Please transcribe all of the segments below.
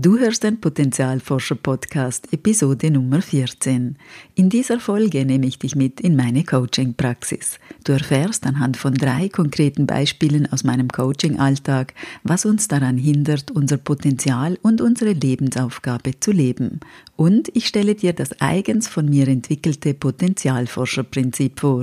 Du hörst den Potenzialforscher Podcast Episode Nummer 14. In dieser Folge nehme ich dich mit in meine Coaching-Praxis. Du erfährst anhand von drei konkreten Beispielen aus meinem Coaching-Alltag, was uns daran hindert, unser Potenzial und unsere Lebensaufgabe zu leben. Und ich stelle dir das eigens von mir entwickelte Potenzialforscher-Prinzip vor.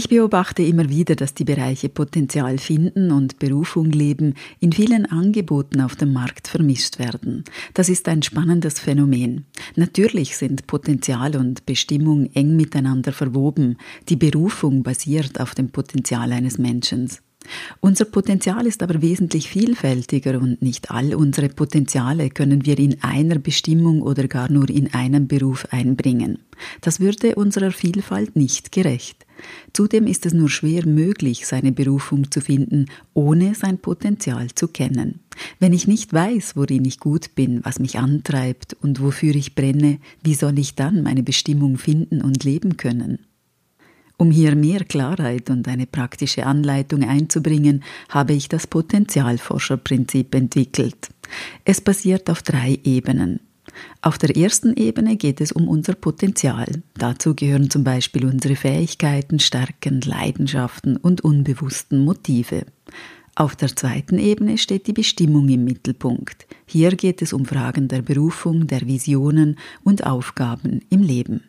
Ich beobachte immer wieder, dass die Bereiche Potenzial finden und Berufung leben in vielen Angeboten auf dem Markt vermischt werden. Das ist ein spannendes Phänomen. Natürlich sind Potenzial und Bestimmung eng miteinander verwoben. Die Berufung basiert auf dem Potenzial eines Menschen. Unser Potenzial ist aber wesentlich vielfältiger und nicht all unsere Potenziale können wir in einer Bestimmung oder gar nur in einem Beruf einbringen. Das würde unserer Vielfalt nicht gerecht. Zudem ist es nur schwer möglich, seine Berufung zu finden, ohne sein Potenzial zu kennen. Wenn ich nicht weiß, worin ich gut bin, was mich antreibt und wofür ich brenne, wie soll ich dann meine Bestimmung finden und leben können? Um hier mehr Klarheit und eine praktische Anleitung einzubringen, habe ich das Potenzialforscherprinzip entwickelt. Es basiert auf drei Ebenen. Auf der ersten Ebene geht es um unser Potenzial. Dazu gehören zum Beispiel unsere Fähigkeiten, Stärken, Leidenschaften und unbewussten Motive. Auf der zweiten Ebene steht die Bestimmung im Mittelpunkt. Hier geht es um Fragen der Berufung, der Visionen und Aufgaben im Leben.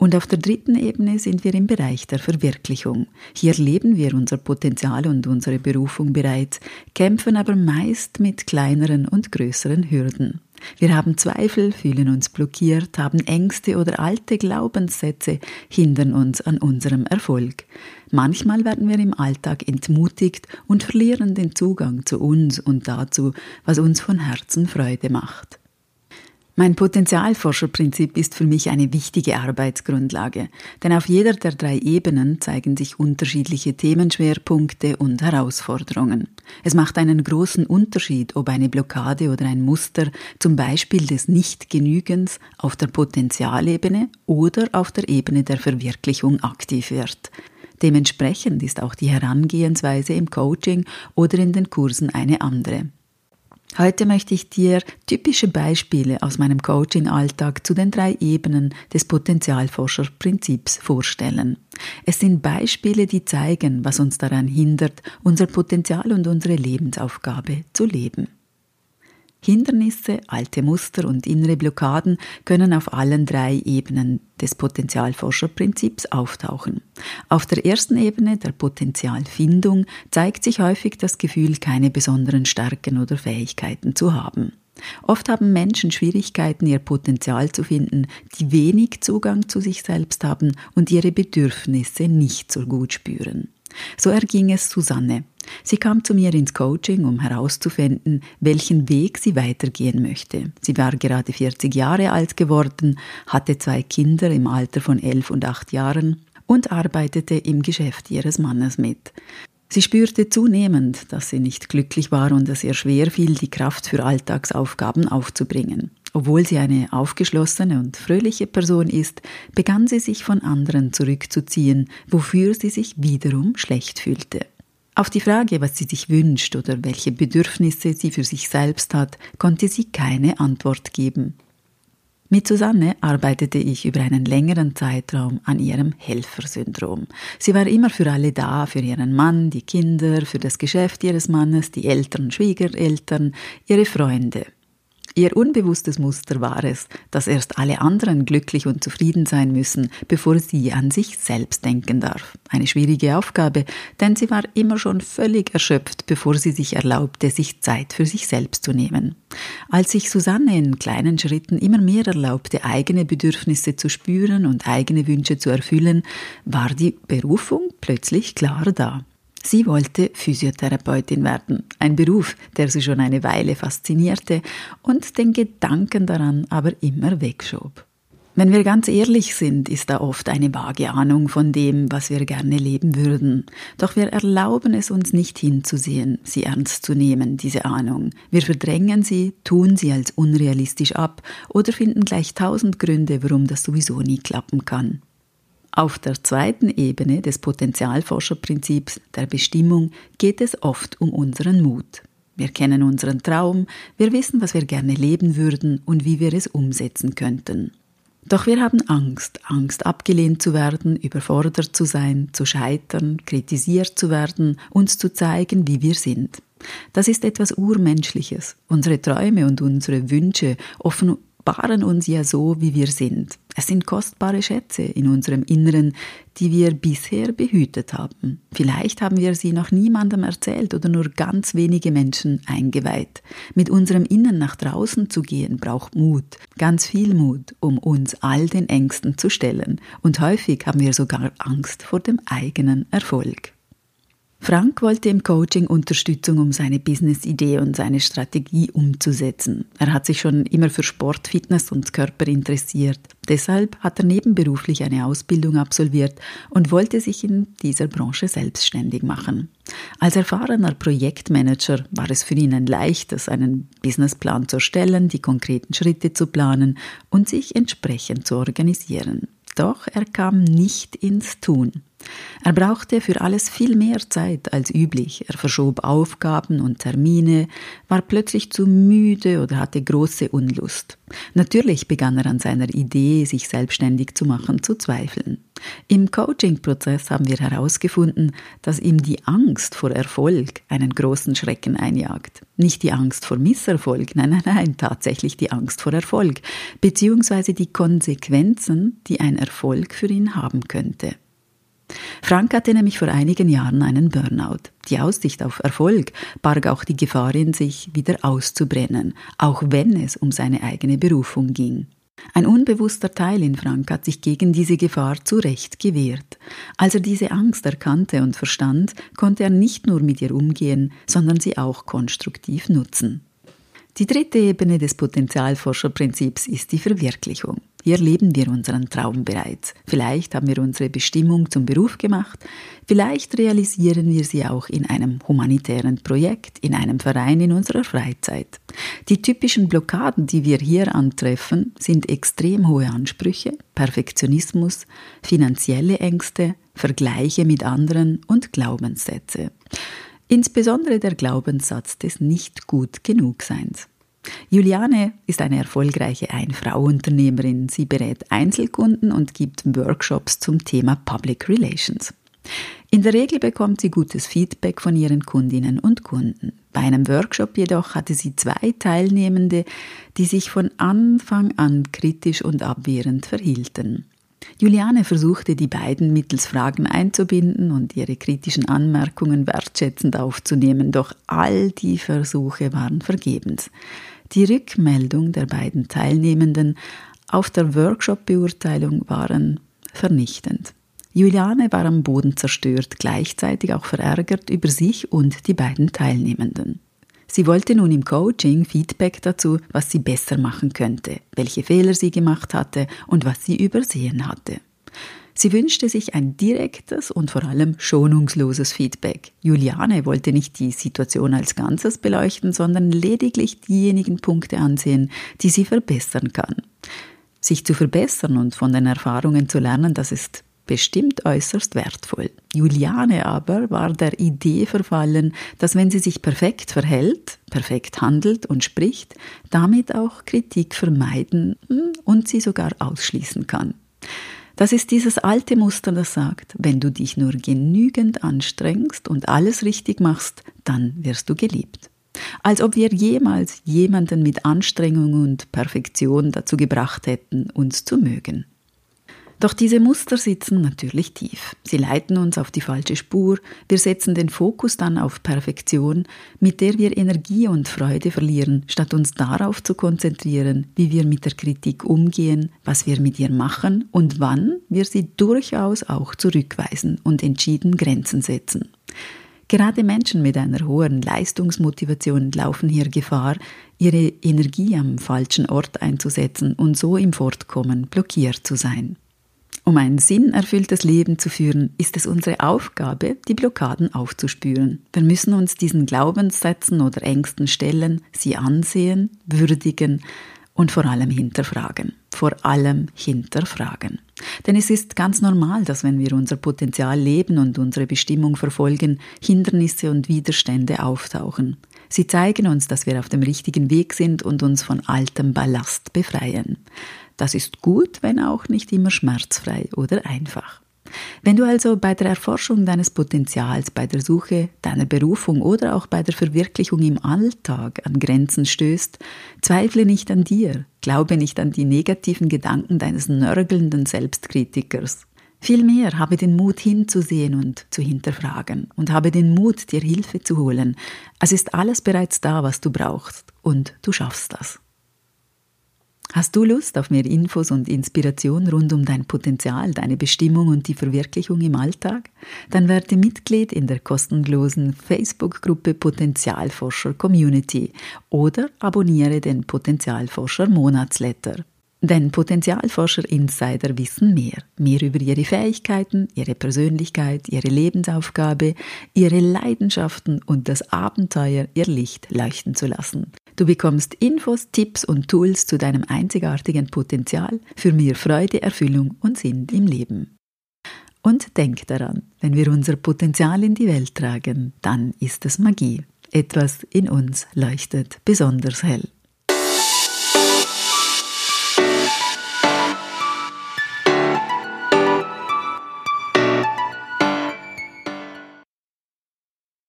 Und auf der dritten Ebene sind wir im Bereich der Verwirklichung. Hier leben wir unser Potenzial und unsere Berufung bereits, kämpfen aber meist mit kleineren und größeren Hürden. Wir haben Zweifel, fühlen uns blockiert, haben Ängste oder alte Glaubenssätze, hindern uns an unserem Erfolg. Manchmal werden wir im Alltag entmutigt und verlieren den Zugang zu uns und dazu, was uns von Herzen Freude macht. Mein Potenzialforscherprinzip ist für mich eine wichtige Arbeitsgrundlage, denn auf jeder der drei Ebenen zeigen sich unterschiedliche Themenschwerpunkte und Herausforderungen. Es macht einen großen Unterschied, ob eine Blockade oder ein Muster, zum Beispiel des Nichtgenügens, auf der Potenzialebene oder auf der Ebene der Verwirklichung aktiv wird. Dementsprechend ist auch die Herangehensweise im Coaching oder in den Kursen eine andere. Heute möchte ich dir typische Beispiele aus meinem Coaching-Alltag zu den drei Ebenen des Potenzialforscherprinzips vorstellen. Es sind Beispiele, die zeigen, was uns daran hindert, unser Potenzial und unsere Lebensaufgabe zu leben. Hindernisse, alte Muster und innere Blockaden können auf allen drei Ebenen des Potenzialforscherprinzips auftauchen. Auf der ersten Ebene der Potenzialfindung zeigt sich häufig das Gefühl, keine besonderen Stärken oder Fähigkeiten zu haben. Oft haben Menschen Schwierigkeiten, ihr Potenzial zu finden, die wenig Zugang zu sich selbst haben und ihre Bedürfnisse nicht so gut spüren. So erging es Susanne. Sie kam zu mir ins Coaching, um herauszufinden, welchen Weg sie weitergehen möchte. Sie war gerade 40 Jahre alt geworden, hatte zwei Kinder im Alter von 11 und 8 Jahren und arbeitete im Geschäft ihres Mannes mit. Sie spürte zunehmend, dass sie nicht glücklich war und dass ihr schwer fiel, die Kraft für Alltagsaufgaben aufzubringen. Obwohl sie eine aufgeschlossene und fröhliche Person ist, begann sie sich von anderen zurückzuziehen, wofür sie sich wiederum schlecht fühlte. Auf die Frage, was sie sich wünscht oder welche Bedürfnisse sie für sich selbst hat, konnte sie keine Antwort geben. Mit Susanne arbeitete ich über einen längeren Zeitraum an ihrem Helfersyndrom. Sie war immer für alle da, für ihren Mann, die Kinder, für das Geschäft ihres Mannes, die Eltern, Schwiegereltern, ihre Freunde. Ihr unbewusstes Muster war es, dass erst alle anderen glücklich und zufrieden sein müssen, bevor sie an sich selbst denken darf. Eine schwierige Aufgabe, denn sie war immer schon völlig erschöpft, bevor sie sich erlaubte, sich Zeit für sich selbst zu nehmen. Als sich Susanne in kleinen Schritten immer mehr erlaubte, eigene Bedürfnisse zu spüren und eigene Wünsche zu erfüllen, war die Berufung plötzlich klar da. Sie wollte Physiotherapeutin werden, ein Beruf, der sie schon eine Weile faszinierte und den Gedanken daran aber immer wegschob. Wenn wir ganz ehrlich sind, ist da oft eine vage Ahnung von dem, was wir gerne leben würden. Doch wir erlauben es uns nicht hinzusehen, sie ernst zu nehmen, diese Ahnung. Wir verdrängen sie, tun sie als unrealistisch ab oder finden gleich tausend Gründe, warum das sowieso nie klappen kann. Auf der zweiten Ebene des Potenzialforscherprinzips der Bestimmung geht es oft um unseren Mut. Wir kennen unseren Traum, wir wissen, was wir gerne leben würden und wie wir es umsetzen könnten. Doch wir haben Angst, Angst abgelehnt zu werden, überfordert zu sein, zu scheitern, kritisiert zu werden, uns zu zeigen, wie wir sind. Das ist etwas Urmenschliches. Unsere Träume und unsere Wünsche offen offenbaren uns ja so, wie wir sind. Es sind kostbare Schätze in unserem Inneren, die wir bisher behütet haben. Vielleicht haben wir sie noch niemandem erzählt oder nur ganz wenige Menschen eingeweiht. Mit unserem Innen nach draußen zu gehen braucht Mut, ganz viel Mut, um uns all den Ängsten zu stellen. Und häufig haben wir sogar Angst vor dem eigenen Erfolg. Frank wollte im Coaching Unterstützung, um seine Business-Idee und seine Strategie umzusetzen. Er hat sich schon immer für Sport, Fitness und Körper interessiert. Deshalb hat er nebenberuflich eine Ausbildung absolviert und wollte sich in dieser Branche selbstständig machen. Als erfahrener Projektmanager war es für ihn ein leichtes, einen Businessplan zu erstellen, die konkreten Schritte zu planen und sich entsprechend zu organisieren. Doch er kam nicht ins Tun. Er brauchte für alles viel mehr Zeit als üblich. Er verschob Aufgaben und Termine, war plötzlich zu müde oder hatte große Unlust. Natürlich begann er an seiner Idee, sich selbstständig zu machen, zu zweifeln. Im Coaching-Prozess haben wir herausgefunden, dass ihm die Angst vor Erfolg einen großen Schrecken einjagt. Nicht die Angst vor Misserfolg, nein, nein, nein, tatsächlich die Angst vor Erfolg, beziehungsweise die Konsequenzen, die ein Erfolg für ihn haben könnte. Frank hatte nämlich vor einigen Jahren einen Burnout. Die Aussicht auf Erfolg barg auch die Gefahr in sich, wieder auszubrennen, auch wenn es um seine eigene Berufung ging. Ein unbewusster Teil in Frank hat sich gegen diese Gefahr zu Recht gewehrt. Als er diese Angst erkannte und verstand, konnte er nicht nur mit ihr umgehen, sondern sie auch konstruktiv nutzen. Die dritte Ebene des Potenzialforscherprinzips ist die Verwirklichung. Hier leben wir unseren Traum bereits. Vielleicht haben wir unsere Bestimmung zum Beruf gemacht, vielleicht realisieren wir sie auch in einem humanitären Projekt, in einem Verein in unserer Freizeit. Die typischen Blockaden, die wir hier antreffen, sind extrem hohe Ansprüche, Perfektionismus, finanzielle Ängste, Vergleiche mit anderen und Glaubenssätze. Insbesondere der Glaubenssatz des nicht gut genug Seins. Juliane ist eine erfolgreiche Ein-Frau-Unternehmerin. Sie berät Einzelkunden und gibt Workshops zum Thema Public Relations. In der Regel bekommt sie gutes Feedback von ihren Kundinnen und Kunden. Bei einem Workshop jedoch hatte sie zwei Teilnehmende, die sich von Anfang an kritisch und abwehrend verhielten. Juliane versuchte die beiden mittels Fragen einzubinden und ihre kritischen Anmerkungen wertschätzend aufzunehmen, doch all die Versuche waren vergebens. Die Rückmeldung der beiden Teilnehmenden auf der Workshop-Beurteilung waren vernichtend. Juliane war am Boden zerstört, gleichzeitig auch verärgert über sich und die beiden Teilnehmenden. Sie wollte nun im Coaching Feedback dazu, was sie besser machen könnte, welche Fehler sie gemacht hatte und was sie übersehen hatte. Sie wünschte sich ein direktes und vor allem schonungsloses Feedback. Juliane wollte nicht die Situation als Ganzes beleuchten, sondern lediglich diejenigen Punkte ansehen, die sie verbessern kann. Sich zu verbessern und von den Erfahrungen zu lernen, das ist bestimmt äußerst wertvoll. Juliane aber war der Idee verfallen, dass wenn sie sich perfekt verhält, perfekt handelt und spricht, damit auch Kritik vermeiden hm, und sie sogar ausschließen kann. Das ist dieses alte Muster, das sagt, wenn du dich nur genügend anstrengst und alles richtig machst, dann wirst du geliebt. Als ob wir jemals jemanden mit Anstrengung und Perfektion dazu gebracht hätten, uns zu mögen. Doch diese Muster sitzen natürlich tief. Sie leiten uns auf die falsche Spur. Wir setzen den Fokus dann auf Perfektion, mit der wir Energie und Freude verlieren, statt uns darauf zu konzentrieren, wie wir mit der Kritik umgehen, was wir mit ihr machen und wann wir sie durchaus auch zurückweisen und entschieden Grenzen setzen. Gerade Menschen mit einer hohen Leistungsmotivation laufen hier Gefahr, ihre Energie am falschen Ort einzusetzen und so im Fortkommen blockiert zu sein. Um ein sinnerfülltes Leben zu führen, ist es unsere Aufgabe, die Blockaden aufzuspüren. Wir müssen uns diesen Glaubenssätzen oder Ängsten stellen, sie ansehen, würdigen und vor allem hinterfragen. Vor allem hinterfragen. Denn es ist ganz normal, dass wenn wir unser Potenzial leben und unsere Bestimmung verfolgen, Hindernisse und Widerstände auftauchen. Sie zeigen uns, dass wir auf dem richtigen Weg sind und uns von altem Ballast befreien. Das ist gut, wenn auch nicht immer schmerzfrei oder einfach. Wenn du also bei der Erforschung deines Potenzials, bei der Suche deiner Berufung oder auch bei der Verwirklichung im Alltag an Grenzen stößt, zweifle nicht an dir, glaube nicht an die negativen Gedanken deines nörgelnden Selbstkritikers. Vielmehr habe den Mut hinzusehen und zu hinterfragen und habe den Mut, dir Hilfe zu holen. Es ist alles bereits da, was du brauchst und du schaffst das. Hast du Lust auf mehr Infos und Inspiration rund um dein Potenzial, deine Bestimmung und die Verwirklichung im Alltag? Dann werde Mitglied in der kostenlosen Facebook-Gruppe Potenzialforscher Community oder abonniere den Potenzialforscher Monatsletter. Denn Potenzialforscher Insider wissen mehr. Mehr über ihre Fähigkeiten, ihre Persönlichkeit, ihre Lebensaufgabe, ihre Leidenschaften und das Abenteuer, ihr Licht leuchten zu lassen. Du bekommst Infos, Tipps und Tools zu deinem einzigartigen Potenzial für mehr Freude, Erfüllung und Sinn im Leben. Und denk daran, wenn wir unser Potenzial in die Welt tragen, dann ist es Magie. Etwas in uns leuchtet besonders hell.